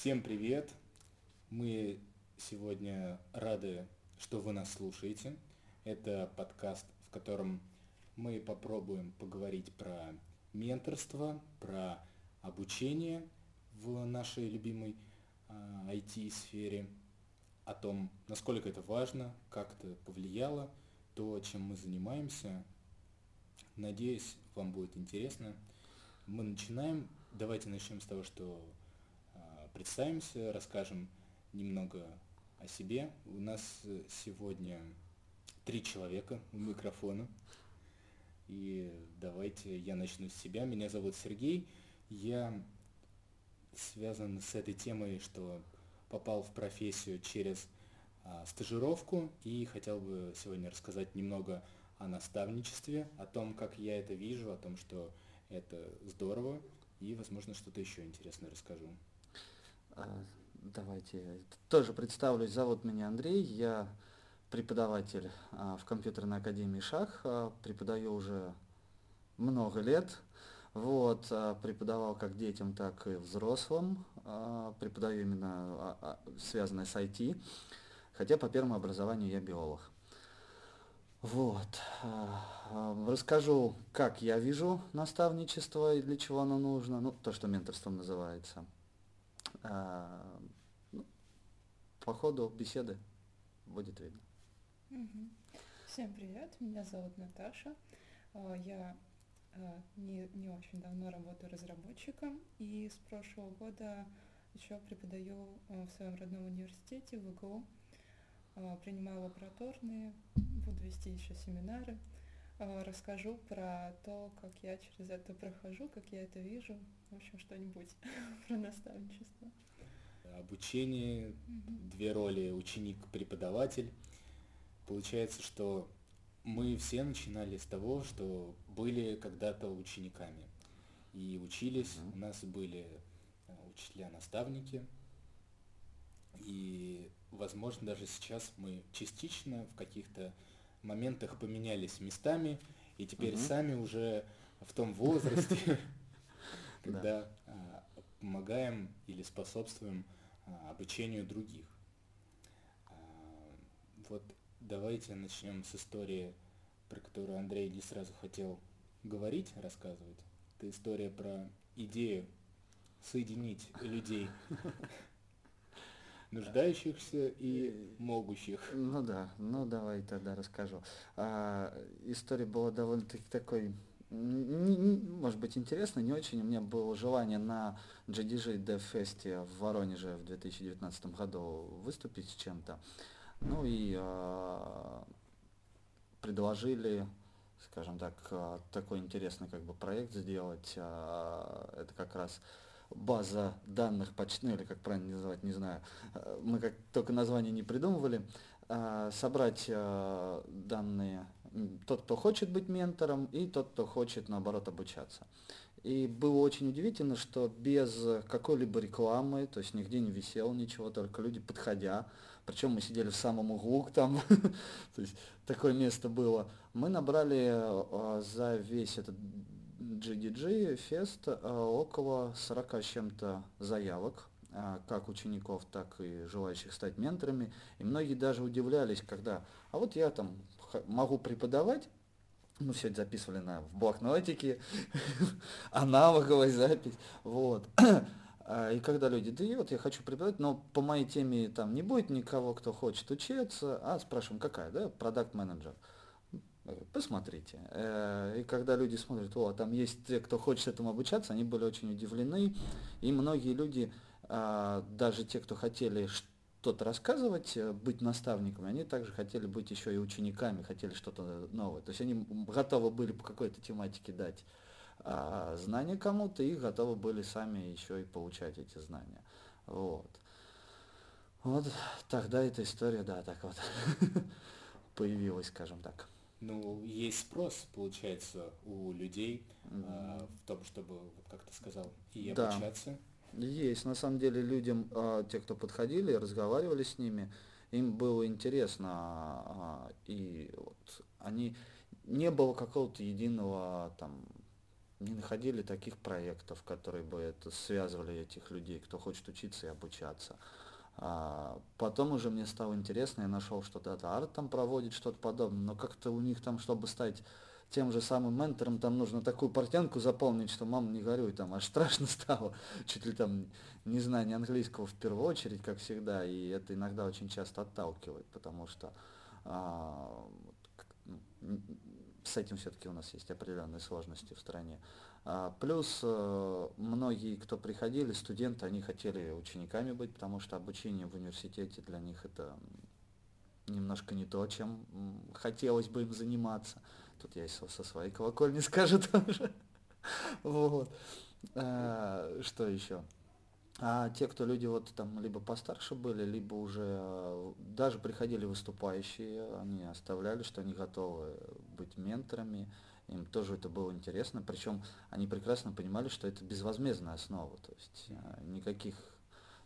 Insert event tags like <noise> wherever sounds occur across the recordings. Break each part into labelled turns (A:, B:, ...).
A: Всем привет! Мы сегодня рады, что вы нас слушаете. Это подкаст, в котором мы попробуем поговорить про менторство, про обучение в нашей любимой IT-сфере, а, о том, насколько это важно, как это повлияло, то, чем мы занимаемся. Надеюсь, вам будет интересно. Мы начинаем. Давайте начнем с того, что представимся, расскажем немного о себе. У нас сегодня три человека у микрофона. И давайте я начну с себя. Меня зовут Сергей. Я связан с этой темой, что попал в профессию через а, стажировку и хотел бы сегодня рассказать немного о наставничестве, о том, как я это вижу, о том, что это здорово, и, возможно, что-то еще интересное расскажу.
B: А, давайте тоже представлюсь. Зовут меня Андрей, я преподаватель а, в компьютерной академии ШАХ, а, преподаю уже много лет. Вот, преподавал как детям, так и взрослым. Преподаю именно связанное с IT. Хотя по первому образованию я биолог. Вот. Расскажу, как я вижу наставничество и для чего оно нужно. Ну, то, что менторством называется. Ну, по ходу беседы будет видно.
C: Всем привет, меня зовут Наташа. А, я а, не, не очень давно работаю разработчиком и с прошлого года еще преподаю а, в своем родном университете в ИГУ. Принимаю лабораторные, буду вести еще семинары. Расскажу про то, как я через это прохожу, как я это вижу. В общем, что-нибудь <laughs> про наставничество.
A: Обучение, mm-hmm. две роли ученик-преподаватель. Получается, что мы все начинали с того, что были когда-то учениками. И учились, mm-hmm. у нас были э, учителя-наставники. И, возможно, даже сейчас мы частично в каких-то моментах поменялись местами, и теперь mm-hmm. сами уже в том возрасте, <laughs> когда а, помогаем или способствуем а, обучению других. А, вот Давайте начнем с истории, про которую Андрей не сразу хотел говорить, рассказывать. Это история про идею соединить людей, <laughs> нуждающихся и могущих.
B: Ну да, ну давай тогда расскажу. А, история была довольно-таки такой, может быть, интересной, не очень. У меня было желание на GDG Dev Fest в Воронеже в 2019 году выступить с чем-то. Ну и э, предложили, скажем так, а, такой интересный как бы проект сделать. Э, это как раз база данных почты, ну или как правильно называть, не знаю. Мы как только название не придумывали. Э, собрать э, данные тот, кто хочет быть ментором, и тот, кто хочет, наоборот, обучаться. И было очень удивительно, что без какой-либо рекламы, то есть нигде не висело ничего, только люди подходя, причем мы сидели в самом углу там, <laughs> то есть такое место было. Мы набрали за весь этот GDG фест а, около 40 с чем-то заявок, а, как учеников, так и желающих стать менторами. И многие даже удивлялись, когда, а вот я там могу преподавать, мы все это записывали на, в блокнотике, <laughs> аналоговая запись, вот. <clears throat> А, и когда люди, да и вот я хочу преподавать, но по моей теме там не будет никого, кто хочет учиться, а спрашиваем, какая, да, продукт менеджер. Посмотрите. Э, и когда люди смотрят, о, там есть те, кто хочет этому обучаться, они были очень удивлены. И многие люди, а, даже те, кто хотели что-то рассказывать, э, быть наставниками, они также хотели быть еще и учениками, хотели что-то новое. То есть они готовы были по какой-то тематике дать а, знания кому-то и готовы были сами еще и получать эти знания. Вот. Вот тогда эта история, да, так вот <laughs> появилась, скажем так.
A: Ну, есть спрос, получается, у людей mm-hmm. а, в том, чтобы, вот как ты сказал, и да. обучаться.
B: Есть, на самом деле, людям, а, те, кто подходили, разговаривали с ними, им было интересно, а, и вот они не было какого-то единого там не находили таких проектов, которые бы это связывали этих людей, кто хочет учиться и обучаться. А потом уже мне стало интересно, я нашел, что Data Art там проводит что-то подобное, но как-то у них там, чтобы стать тем же самым ментором, там нужно такую портянку заполнить, что мама не горюй, там аж страшно <laughs> стало, чуть ли там не знание английского в первую очередь, как всегда, и это иногда очень часто отталкивает, потому что а, ну, с этим все-таки у нас есть определенные сложности в стране. А, плюс э, многие, кто приходили, студенты, они хотели учениками быть, потому что обучение в университете для них это немножко не то, чем хотелось бы им заниматься. Тут я со своей колокольни <laughs> скажу тоже. Вот. А, что еще? А те, кто люди вот там либо постарше были, либо уже э, даже приходили выступающие, они оставляли, что они готовы быть менторами, им тоже это было интересно, причем они прекрасно понимали, что это безвозмездная основа, то есть э, никаких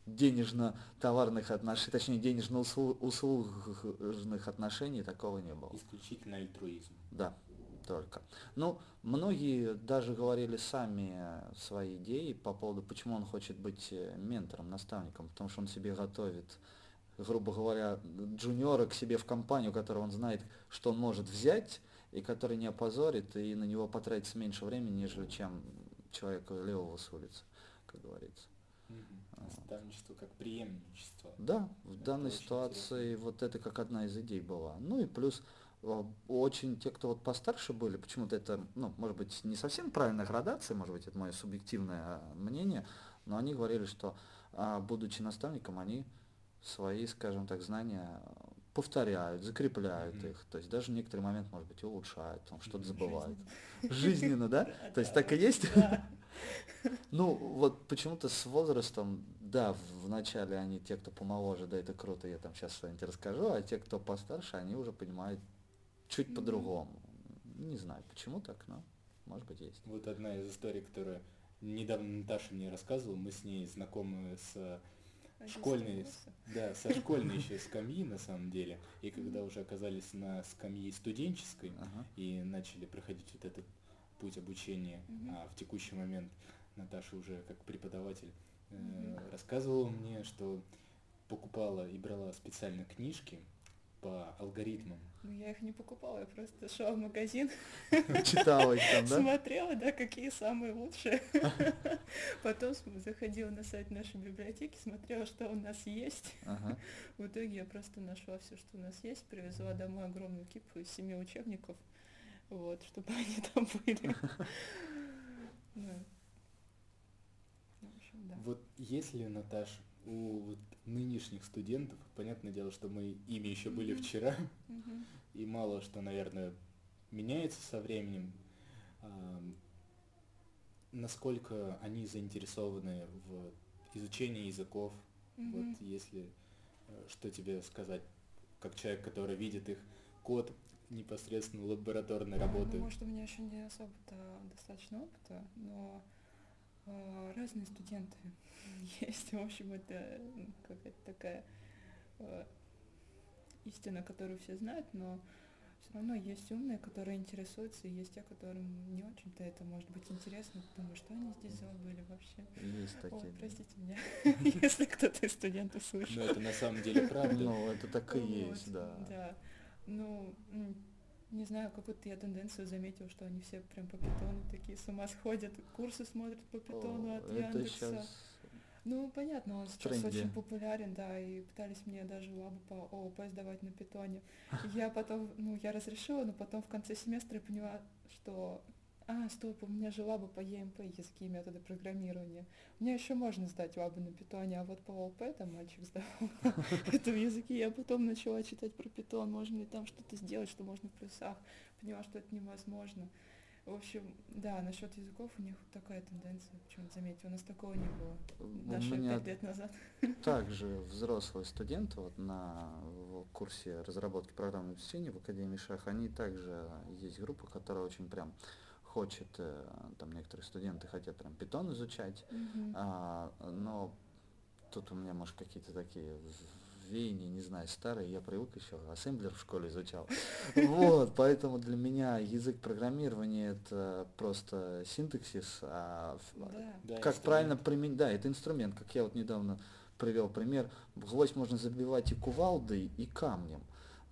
B: денежно-товарных отношений, точнее денежно-услужных отношений такого не было.
A: Исключительно альтруизм.
B: Да, только. Ну, многие даже говорили сами свои идеи по поводу, почему он хочет быть э, ментором, наставником, потому что он себе готовит, грубо говоря, джуниора к себе в компанию, которую он знает, что он может взять, и который не опозорит, и на него потратится меньше времени, нежели чем человека левого с улицы, как говорится.
A: Наставничество как преемничество.
B: Да, в это данной ситуации интересно. вот это как одна из идей была. Ну и плюс Э, очень те, кто вот постарше были, почему-то это, ну, может быть, не совсем правильная градация, может быть, это мое субъективное мнение, но они говорили, что, а, будучи наставником, они свои, скажем так, знания повторяют, закрепляют mm-hmm. их, то есть даже некоторый момент, может быть, улучшают, там что-то забывают. Жизненно, да? <laughs> То есть так и есть? <laughs> Ну, вот почему-то с возрастом, да, вначале они, те, кто помоложе, да, это круто, я там сейчас что-нибудь расскажу, а те, кто постарше, они уже понимают чуть по-другому. Не знаю, почему так, но может быть есть.
A: Вот одна из историй, которая недавно Наташа мне рассказывала, мы с ней знакомы с школьной, да, со школьной еще <laughs> скамьи на самом деле, и когда уже оказались на скамье студенческой ага. и начали проходить вот этот путь обучения, угу. а в текущий момент Наташа уже как преподаватель э, рассказывала мне, что покупала и брала специально книжки по алгоритмам.
C: Ну, я их не покупала, я просто шла в магазин. <laughs>
B: Читала их там, да?
C: Смотрела, да, какие самые лучшие. <laughs> Потом заходила на сайт нашей библиотеки, смотрела, что у нас есть. Ага. В итоге я просто нашла все, что у нас есть, привезла домой огромную кипу из семи учебников, вот, <laughs> чтобы они там были.
A: Вот если, Наташа, у вот нынешних студентов, понятное дело, что мы ими еще были mm-hmm. вчера, mm-hmm. <laughs> и мало что, наверное, меняется со временем. А, насколько они заинтересованы в изучении языков, mm-hmm. вот если э, что тебе сказать, как человек, который видит их код непосредственно лабораторной работы.
C: Ну, может, у меня еще не особо-то достаточно опыта, но разные студенты <laughs> есть. В общем, это какая-то такая э, истина, которую все знают, но все равно есть умные, которые интересуются, и есть те, которым не очень-то это может быть интересно. Думаю, что они здесь забыли вообще.
B: Есть такие. Ой,
C: простите меня, <laughs> если кто-то из студентов слышал.
A: Но это на самом деле правда. <laughs>
B: Ну, это так и есть, да.
C: Да. Ну, не знаю, какую-то я тенденцию заметила, что они все прям по питону такие с ума сходят, курсы смотрят по питону от Яндекса. Ну, понятно, он сейчас тренде. очень популярен, да, и пытались мне даже лабу по ООП сдавать на питоне. <laughs> Я потом, ну, я разрешила, но потом в конце семестра я поняла, что а, стоп, у меня же лаба по ЯМП, языки и методы программирования. Мне еще можно сдать лабы на питоне, а вот по ООП там мальчик сдавал <laughs> это в языке. Я потом начала читать про питон, можно ли там что-то сделать, что можно в плюсах. Поняла, что это невозможно. В общем, да, насчет языков у них такая тенденция, почему-то заметил, у нас такого не было даже пять лет назад. <laughs>
B: Также взрослые студенты вот на курсе разработки программного обеспечения в Академии Шах, они также есть группа, которая очень прям хочет, э, там некоторые студенты хотят прям питон изучать, mm-hmm. а, но тут у меня, может, какие-то такие веяние, не знаю, старый, я привык еще, ассемблер в школе изучал. <laughs> Вот, поэтому для меня язык программирования это просто синтаксис, а
C: Да.
B: как правильно применить, да, это инструмент, как я вот недавно привел пример, гвоздь можно забивать и кувалдой, и камнем.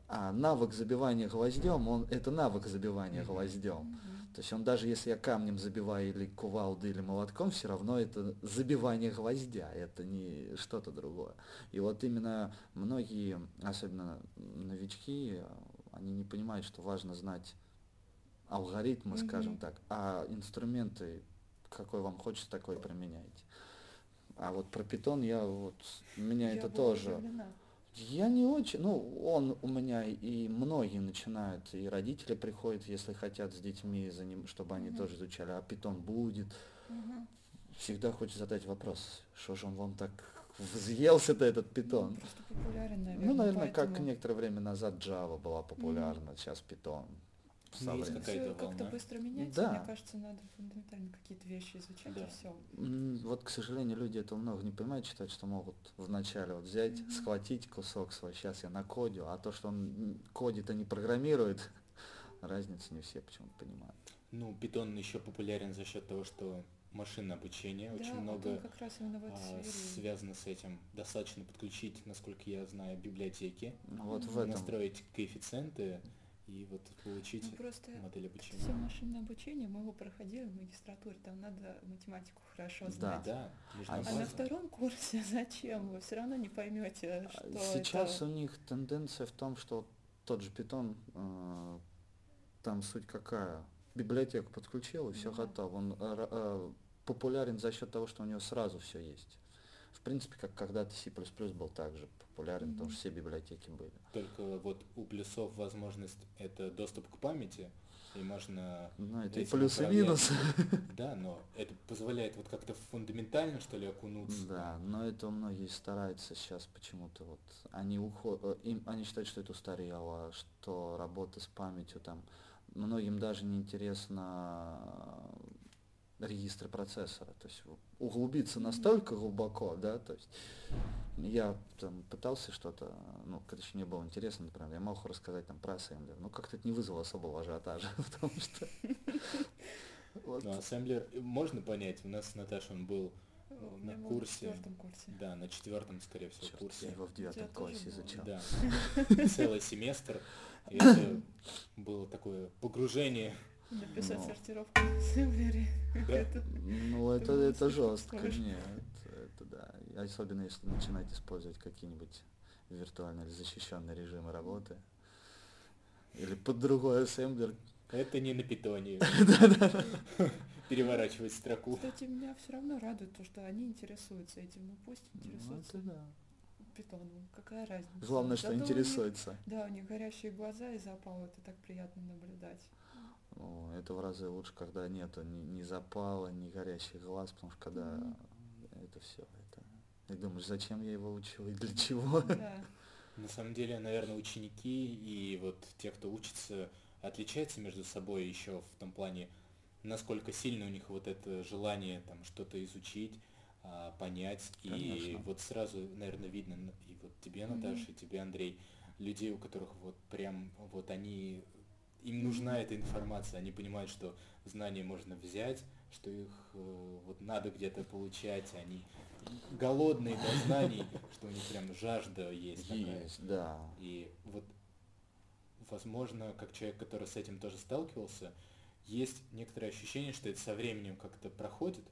B: А навык забивания гвоздем, он, это навык забивания гвоздем. То есть он даже если я камнем забиваю или кувалдой или молотком, все равно это забивание гвоздя, это не что-то другое. И вот именно многие, особенно новички, они не понимают, что важно знать алгоритмы, скажем
C: Мгм.
B: так, а инструменты, какой вам хочется, такой применяйте. А вот про питон я вот, меня
C: Я
B: это тоже...
C: удивлена.
B: Я не очень, ну, он у меня и многие начинают, и родители приходят, если хотят с детьми, за ним, чтобы они
C: Мгм.
B: тоже изучали, а питон будет.
C: Мгм.
B: Всегда хочется задать вопрос, что же он вам так взъелся-то этот
C: Ну,
B: питон?
C: он просто популярен, наверное.
B: Ну, наверное, как
C: поэтому
B: некоторое время назад Java была популярна, сейчас питон.
A: Ну, есть какая-то
C: как-то быстро меняется.
B: Да.
C: Мне кажется, надо фундаментально какие-то вещи изучать
A: Да.
C: и все.
B: Вот, к сожалению, люди этого много не понимают, считают, что могут вначале вот взять,
C: Мгм.
B: схватить кусок свой, сейчас я накодю, а то, что он кодит, а не программирует, <laughs> разницы не все почему-то понимают.
A: Ну, питон еще популярен за счет того, что машинное обучение очень
C: да,
A: много
C: вот он как раз именно в этой
A: а, связано с этим. Достаточно подключить, насколько я знаю, библиотеки,
B: Ну, Вот в этом.
A: настроить коэффициенты и вот получить
C: Ну, просто
A: модель обучения.
C: все машинное обучение мы его проходили в магистратуре, там надо математику хорошо
B: Да.
C: знать.
A: Да, нужна
B: А
C: А на втором курсе <laughs> зачем? Вы все равно не поймете,
B: А
C: что
B: Сейчас
C: это.
B: у них тенденция в том, что тот же питон, э, там суть какая? Библиотеку подключил и все
C: Да.
B: готово. Он э, э, популярен за счет того, что у него сразу все есть. В принципе, как когда-то C++ был также популярен, потому
C: Мгм.
B: что все библиотеки были.
A: Только вот у плюсов возможность это доступ к памяти, и можно...
B: Ну, это и плюсы и минусы. <laughs>
A: Да, но это позволяет вот как-то фундаментально, что ли, окунуться.
B: Да, но это многие стараются сейчас почему-то вот они уходят, им они считают, что это устарело, что работа с памятью там многим даже не интересно э, регистры процессора, то есть углубиться настолько глубоко, да, то есть я там пытался что-то, ну, когда еще не было интересно, например, я мог рассказать там про ассемблер, но как-то это не вызвало особого ажиотажа, <laughs> потому что <laughs> вот,
A: Но ассемблер э, можно понять, у нас с Наташей он был,
C: У
A: на курсе.
C: в четвертом курсе.
A: да, на четвертом, скорее всего, курсе.
B: я его в девятом классе изучал.
A: Да, <laughs> целый семестр. И это <coughs> было такое погружение.
C: Написать
B: Ну.
C: сортировку ассемблере. Это-
B: Ну, это, это
C: слишком
B: жестко, нет, это да. Особенно если начинать использовать какие-нибудь виртуальные или защищенные режимы работы. Или под другой ассемблер.
A: Это не на питоне. <laughs> Переворачивать строку.
C: Кстати, меня все равно радует то, что они интересуются этим. Ну пусть
B: Ну,
C: интересуются
B: это да.
C: питоном. Какая разница?
B: Главное, что
C: Зато у них-
B: интересуется.
C: Да, у них горящие глаза и запал, это так приятно наблюдать.
B: Это в разы лучше, когда нету ни, ни запала, ни горящих глаз, потому что когда
C: Мгм.
B: это все, это... И думаешь, зачем я его учил и для чего?
C: Да.
A: На самом деле, наверное, ученики и вот те, кто учится, отличаются между собой еще в том плане, насколько сильно у них вот это желание там что-то изучить, а, понять. И
B: Конечно.
A: вот сразу, наверное, видно и вот тебе. Наташа, и тебе, Андрей, людей, у которых вот прям вот они им нужна эта информация, они понимают, что знания можно взять, что их э, вот надо где-то получать, они голодные до знаний, что у них прям жажда есть. такая.
B: Есть, да.
A: И вот, возможно, как человек, который с этим тоже сталкивался, есть некоторое ощущение, что это со временем как-то проходит,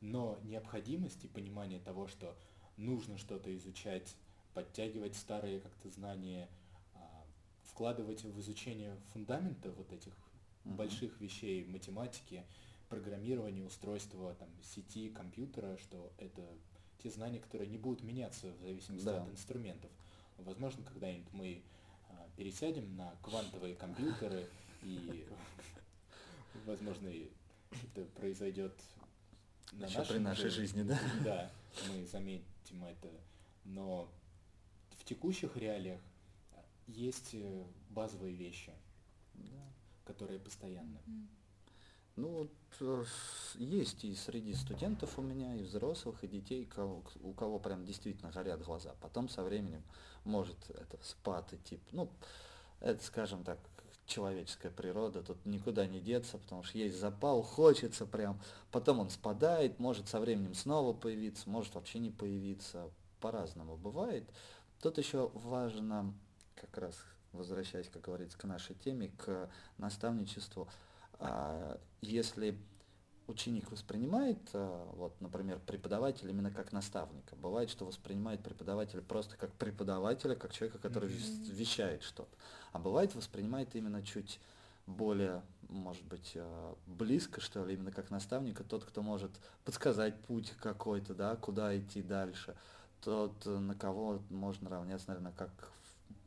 A: но необходимость и понимание того, что нужно что-то изучать, подтягивать старые как-то знания, вкладывать в изучение фундамента вот этих
B: Мгм.
A: больших вещей математики, программирования, устройства там, сети, компьютера, что это те знания, которые не будут меняться в зависимости
B: Да.
A: от инструментов. Возможно, когда-нибудь мы а, пересядем на квантовые компьютеры и, <laughs> возможно, это произойдет на
B: Еще при нашей жизни, да?
A: Да, мы заметим это. Но в текущих реалиях есть э, базовые вещи,
B: Да.
A: которые постоянны.
B: Ну, вот, есть и среди студентов у меня, и взрослых, и детей, кого, у кого прям действительно горят глаза. Потом со временем может это спад идти. Ну, это, скажем так, человеческая природа, тут никуда не деться, потому что есть запал, хочется прям, потом он спадает, может со временем снова появиться, может вообще не появиться, по-разному бывает. Тут еще важно, как раз возвращаясь, как говорится, к нашей теме, к наставничеству, а, если ученик воспринимает, а, вот, например, преподавателя именно как наставника. Бывает, что воспринимает преподавателя просто как преподавателя, как человека, который mm-hmm. вещает что-то. А бывает, воспринимает именно чуть более, может быть, а, близко, что ли, именно как наставника, тот, кто может подсказать путь какой-то, да, куда идти дальше, тот, на кого можно равняться, наверное, как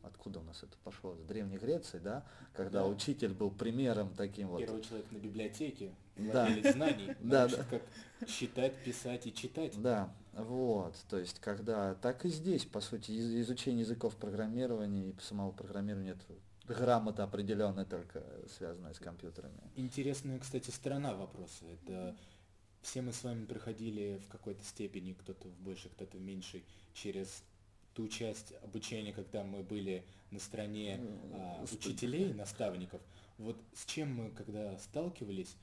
B: откуда у нас это пошло, с Древней Греции, да, когда да. учитель был примером таким вот.
A: Первый человек на библиотеке, да. знаний, <laughs> да, да. как считать, писать и читать.
B: Да, вот, то есть когда, так и здесь, по сути, изучение языков программирования и самого программирования это грамота определенная только связанная с компьютерами.
A: Интересная, кстати, сторона вопроса. Это все мы с вами проходили в какой-то степени, кто-то в большей, кто-то в меньшей, через ту часть обучения, когда мы были на стороне а, учителей, наставников, вот с чем мы когда сталкивались,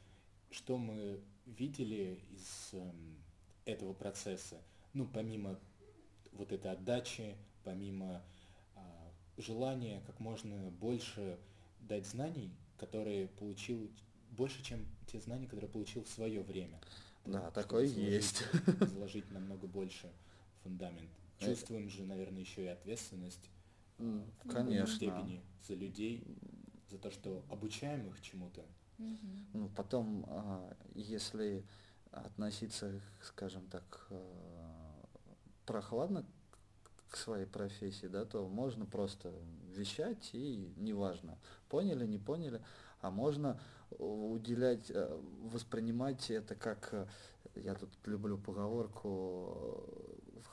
A: что мы видели из э, этого процесса, ну, помимо вот этой отдачи, помимо э, желания как можно больше дать знаний, которые получил, больше, чем те знания, которые получил в свое время.
B: Да, такое есть.
A: Заложить намного больше фундамент. Чувствуем же, наверное, еще и ответственность
B: mm, в конечно.
A: степени за людей, за то, что обучаем их чему-то.
B: Mm-hmm. Ну, потом, а, если относиться, скажем так, а, прохладно к своей профессии, да, то можно просто вещать и неважно, поняли, не поняли, а можно уделять, а, воспринимать это как, я тут люблю поговорку,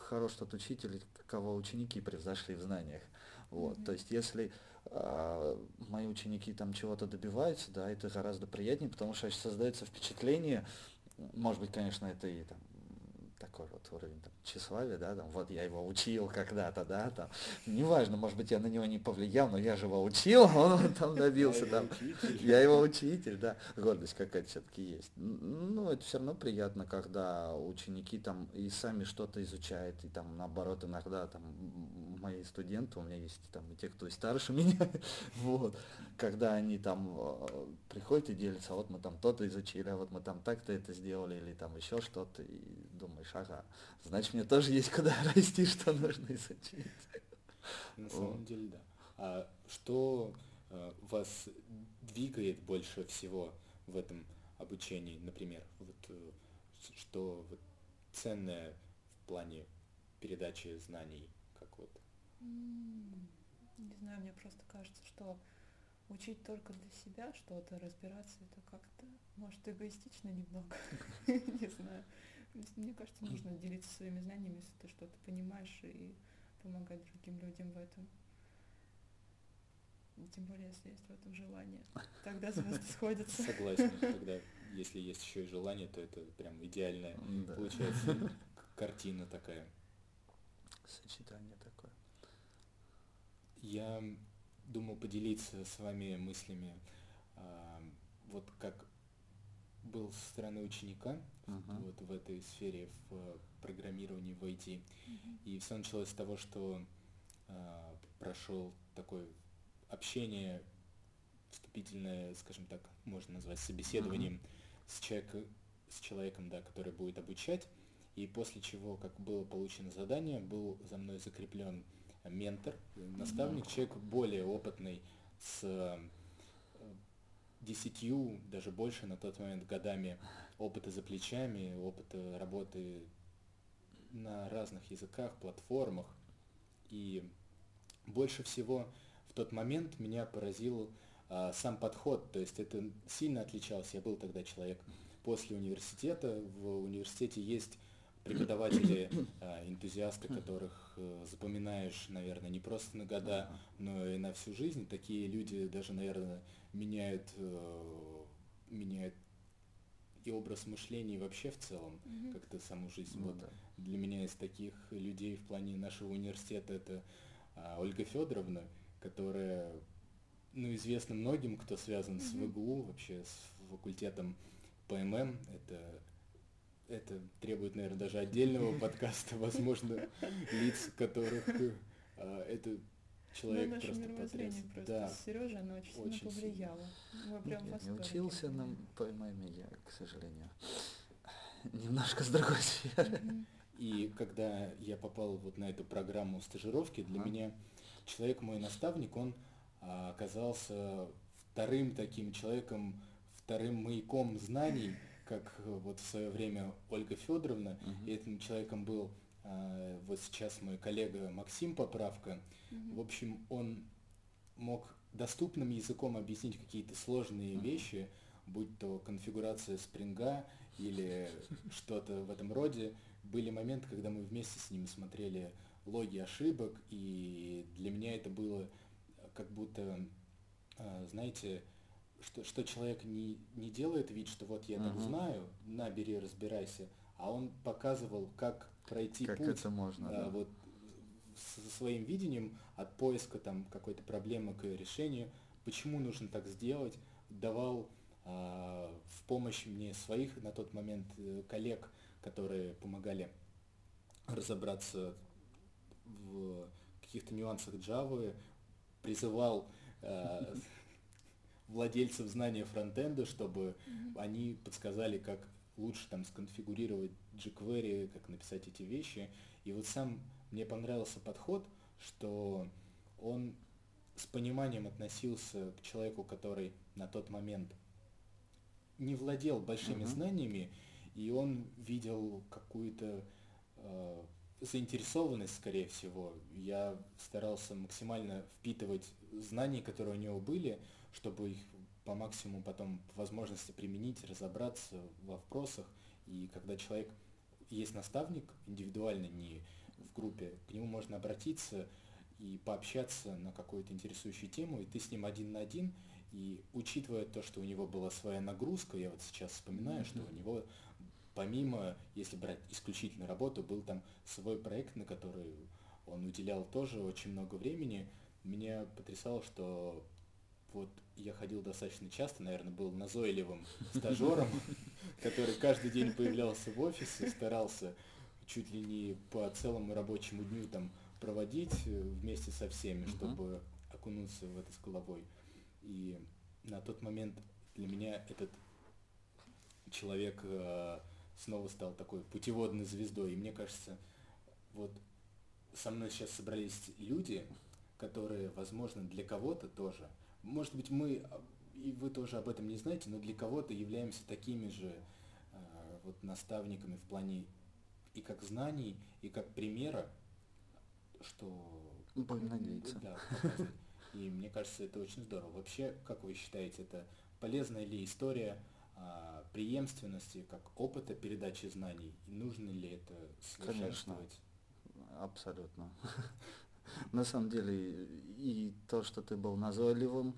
B: хорош тот учитель, кого ученики превзошли в знаниях. Вот, mm-hmm. то есть если а, мои ученики там чего-то добиваются, да, это гораздо приятнее, потому что создается впечатление, может быть, конечно, это и там такой вот уровень там, тщеславия, да, там, вот я его учил когда-то, да, там, неважно, может быть, я на него не повлиял, но я же его учил, <laughs> он там добился, там, я его учитель, да, гордость какая-то все-таки есть. Ну, это все равно приятно, когда ученики там и сами что-то изучают, и там, наоборот, иногда там мои студенты, у меня есть там и те, кто и старше <laughs> меня, вот, когда они там э, приходят и делятся, вот мы там то-то изучили, а вот мы там так-то это сделали, или там еще что-то, и думаешь, ага, значит, мне тоже есть куда <laughs> расти, что нужно изучить.
A: На самом деле, да. А что э, вас двигает больше всего в этом обучении, например, вот э, что вот, ценное в плане передачи знаний, как вот?
C: Не знаю, мне просто кажется, что учить только для себя что-то, разбираться, это как-то, может, эгоистично немного. <laughs> Не знаю. Мне кажется, нужно делиться своими знаниями, если ты что-то понимаешь, и помогать другим людям в этом. Тем более, если есть в этом желание. Тогда звезды <laughs> сходятся.
A: Согласен. <laughs> Тогда, если есть еще и желание, то это прям идеальная, да. получается, <laughs> картина такая.
B: Сочетание такое.
A: Я думал поделиться с вами мыслями, а, вот как был со стороны ученика uh-huh. вот в этой сфере, в программировании, в IT. Uh-huh. И все началось с того, что а, прошел такое общение вступительное, скажем так, можно назвать собеседованием uh-huh. с, человек, с человеком, да, который будет обучать. И после чего, как было получено задание, был за мной закреплен ментор, наставник, uh-huh. человек более опытный, с десятью, даже больше на тот момент годами опыта за плечами, опыта работы на разных языках, платформах. И больше всего в тот момент меня поразил а, сам подход, то есть это сильно отличался. Я был тогда человек после университета. В университете есть преподаватели, а, энтузиасты, которых запоминаешь, наверное, не просто на года, но и на всю жизнь. Такие люди даже, наверное, меняют, э, меняют и образ мышления вообще в целом,
C: Мгм.
A: как-то саму жизнь.
B: Ну
A: вот
B: да.
A: для меня из таких людей в плане нашего университета это а, Ольга Федоровна, которая, ну, известна многим, кто связан с
C: Мгм.
A: ВГУ, вообще с факультетом ПММ. Это, это требует, наверное, даже отдельного <laughs> подкаста, возможно, лиц, которых а, это человек
C: на
A: просто потряс.
C: просто.
A: Да,
C: Сережа, она очень,
A: очень
C: сильно повлияла. Мы прям
B: Я не учился на
C: были.
B: ПММ, я, к сожалению, <sighs> немножко с другой сферы.
A: И когда я попал вот на эту программу стажировки, для
B: Ага.
A: меня человек, мой наставник, он а, оказался вторым таким человеком, вторым маяком знаний, как э, вот в свое время Ольга Федоровна.
B: Мгм.
A: И этим человеком был а, вот сейчас мой коллега Максим Поправка.
C: Мгм.
A: В общем, он мог доступным языком объяснить какие-то сложные
B: Мгм.
A: вещи, будь то конфигурация спринга или что-то в этом роде. Были моменты, когда мы вместе с ним смотрели логи ошибок, и для меня это было как будто, а, знаете, что, что человек не, не делает вид, что вот я так
B: Мгм.
A: знаю, на, бери, разбирайся, а он показывал, как пройти
B: Как
A: путь
B: это можно,
A: а,
B: да.
A: вот со своим видением от поиска там какой-то проблемы к решению, почему нужно так сделать, давал а, в помощь мне своих на тот момент э, коллег, которые помогали разобраться в каких-то нюансах Java, призывал а, владельцев знания фронтенда, чтобы
C: Мгм.
A: они подсказали, как лучше там сконфигурировать jQuery, как написать эти вещи. И вот сам мне понравился подход, что он с пониманием относился к человеку, который на тот момент не владел большими
B: Мгм.
A: знаниями, и он видел какую-то э, заинтересованность, скорее всего. Я старался максимально впитывать знания, которые у него были, чтобы их по максимуму потом по возможности применить, разобраться в вопросах. И когда человек есть наставник, индивидуально, не в группе, к нему можно обратиться и пообщаться на какую-то интересующую тему, и ты с ним один на один, и учитывая то, что у него была своя нагрузка, я вот сейчас вспоминаю, что у него помимо, если брать исключительно работу, был там свой проект, на который он уделял тоже очень много времени. Меня потрясало, что вот я ходил достаточно часто, наверное, был назойливым стажером, <laughs> который каждый день появлялся в офисе, старался чуть ли не по целому рабочему дню там проводить э, вместе со всеми, чтобы окунуться в это с головой. И на тот момент для меня этот человек э, снова стал такой путеводной звездой. И мне кажется, вот со мной сейчас собрались люди, которые, возможно, для кого-то тоже, может быть, мы, а, и вы тоже об этом не знаете, но для кого-то являемся такими же э, вот наставниками в плане и как знаний, и как примера, что
B: Будем надеяться.
A: да. И мне кажется, это очень здорово. Вообще, как вы считаете, это полезная ли история а, преемственности, как опыта передачи знаний? И нужно ли это совершенствовать?
B: Абсолютно. На самом деле, и то, что ты был назойливым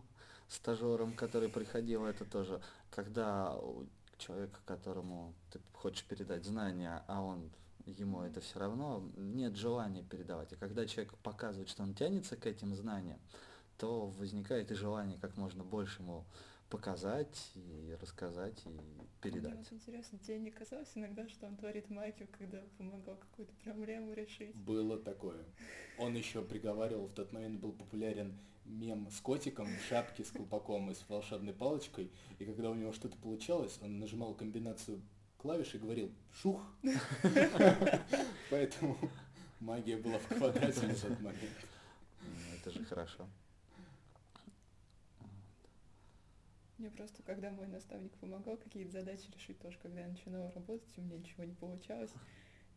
B: стажером, который приходил, это тоже, когда у человека, которому ты хочешь передать знания, а он ему это все равно, нет желания передавать. И когда человек показывает, что он тянется к этим знаниям, то возникает и желание как можно больше ему показать и рассказать и
C: Мне
B: передать.
C: вот интересно, тебе не казалось иногда, что он творит магию, когда помогал какую-то проблему решить?
A: Было такое. Он еще приговаривал, в тот момент был популярен мем с котиком в шапке с колпаком и с волшебной палочкой, и когда у него что-то получалось, он нажимал комбинацию клавиш и говорил «шух». Поэтому магия была в квадрате на тот момент.
B: Ну, Это же хорошо.
C: Мне просто, когда мой наставник помогал какие-то задачи решить тоже, когда я начинала работать, у меня ничего не получалось.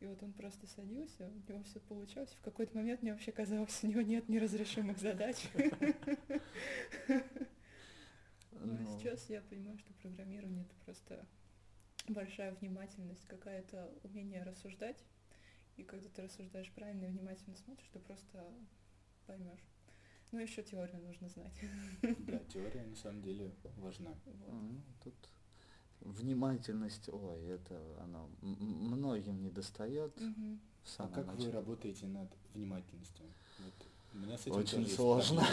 C: И вот он просто садился, у него все получалось, в какой-то момент мне вообще казалось, у него нет неразрешимых задач. <laughs> А
B: Ну,
C: сейчас я понимаю, что программирование это просто большая внимательность, какая-то умение рассуждать. И когда ты рассуждаешь правильно и внимательно смотришь, ты просто поймешь. Ну, еще теорию нужно знать. <laughs>
A: Да, теория на самом деле важна.
C: Вот.
B: ну, Тут Внимательность, ой, это оно многим не достает.
A: А как вы работаете над внимательностью? Вот
B: Очень сложно.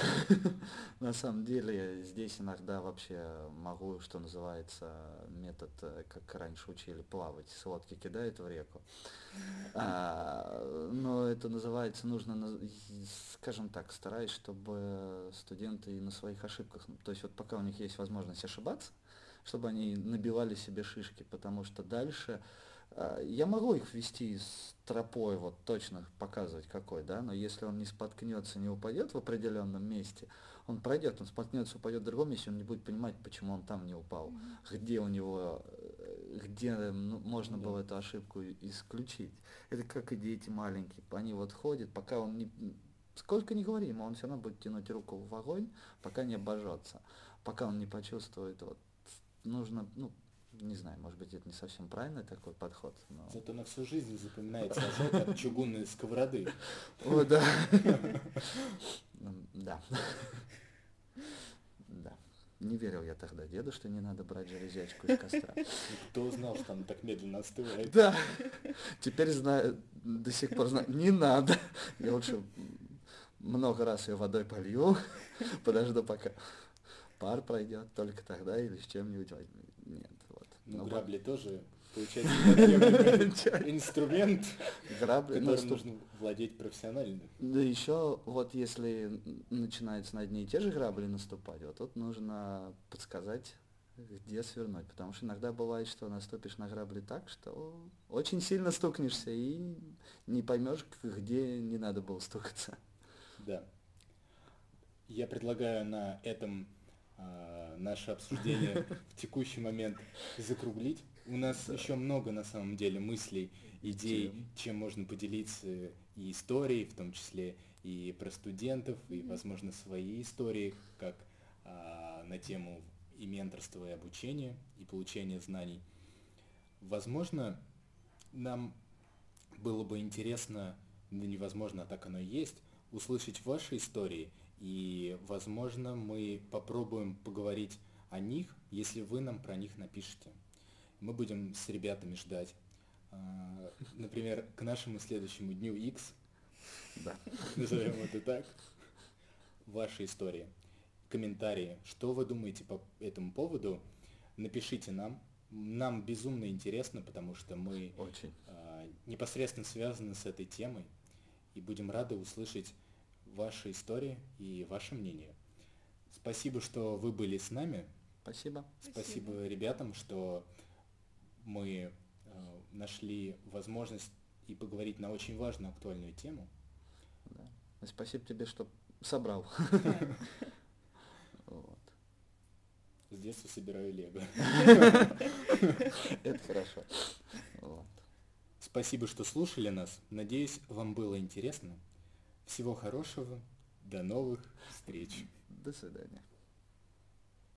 B: <laughs> На самом деле здесь иногда вообще могу, что называется, метод, э, как раньше учили, плавать, с лодки кидают в реку. А, но это называется, нужно, скажем так, стараюсь, чтобы студенты на своих ошибках, ну, то есть вот пока у них есть возможность ошибаться, чтобы они набивали себе шишки, потому что дальше я могу их ввести с тропой, вот точно показывать какой, да, но если он не споткнется, не упадет в определенном месте, он пройдет, он споткнется, упадет в другом месте, он не будет понимать, почему он там не упал,
C: Мгм.
B: где у него, э, где ну, можно
A: Да.
B: было эту ошибку исключить. Это как и дети маленькие, они вот ходят, пока он не, сколько ни говори ему, он все равно будет тянуть руку в огонь, пока не обожжется, пока он не почувствует, вот, нужно, ну, не знаю, может быть, это не совсем правильный такой подход, но...
A: Зато на всю жизнь запоминается ожог от чугунной сковороды.
B: О, да. <laughs> Да. Да. Не верил я тогда деду, что не надо брать железячку из костра.
A: Кто знал, что она так медленно остывает?
B: Да. Теперь знаю, до сих пор знаю, не надо. Я лучше много раз ее водой полью, подожду пока пар пройдет, только тогда или с чем-нибудь возьму. Нет.
A: Ну,
B: Ну,
A: грабли тоже, получается, <laughs> инструмент, которым нужно владеть профессионально.
B: Да еще вот если начинается на одни и те же грабли наступать, вот тут нужно подсказать, где свернуть. Потому что иногда бывает, что наступишь на грабли так, что очень сильно стукнешься и не поймешь, где не надо было стукаться.
A: Да. Я предлагаю на этом а, наше обсуждение <laughs> в текущий момент закруглить. У нас
B: Да.
A: еще много на самом деле мыслей, идей,
B: Тем.
A: чем можно поделиться и историей, в том числе и про студентов, и, возможно, свои истории, как а, на тему и менторства, и обучения, и получения знаний. Возможно, нам было бы интересно, да невозможно, а так оно и есть, услышать ваши истории, и, возможно, мы попробуем поговорить о них, если вы нам про них напишите. Мы будем с ребятами ждать. А, Например, к нашему следующему дню X,
B: Да.
A: назовем это так, ваши истории, комментарии, что вы думаете по этому поводу, напишите нам. Нам безумно интересно, потому что мы
B: Очень.
A: а, непосредственно связаны с этой темой и будем рады услышать ваши истории и ваше мнение. Спасибо, что вы были с нами.
B: Спасибо.
A: Спасибо,
C: Спасибо.
A: ребятам, что мы э, нашли возможность и поговорить на очень важную актуальную тему.
B: Да. И спасибо тебе, что собрал. <laughs> Вот.
A: С детства собираю лего. <laughs>
B: Это хорошо. Вот.
A: Спасибо, что слушали нас. Надеюсь, вам было интересно. Всего хорошего. До новых встреч.
B: До свидания.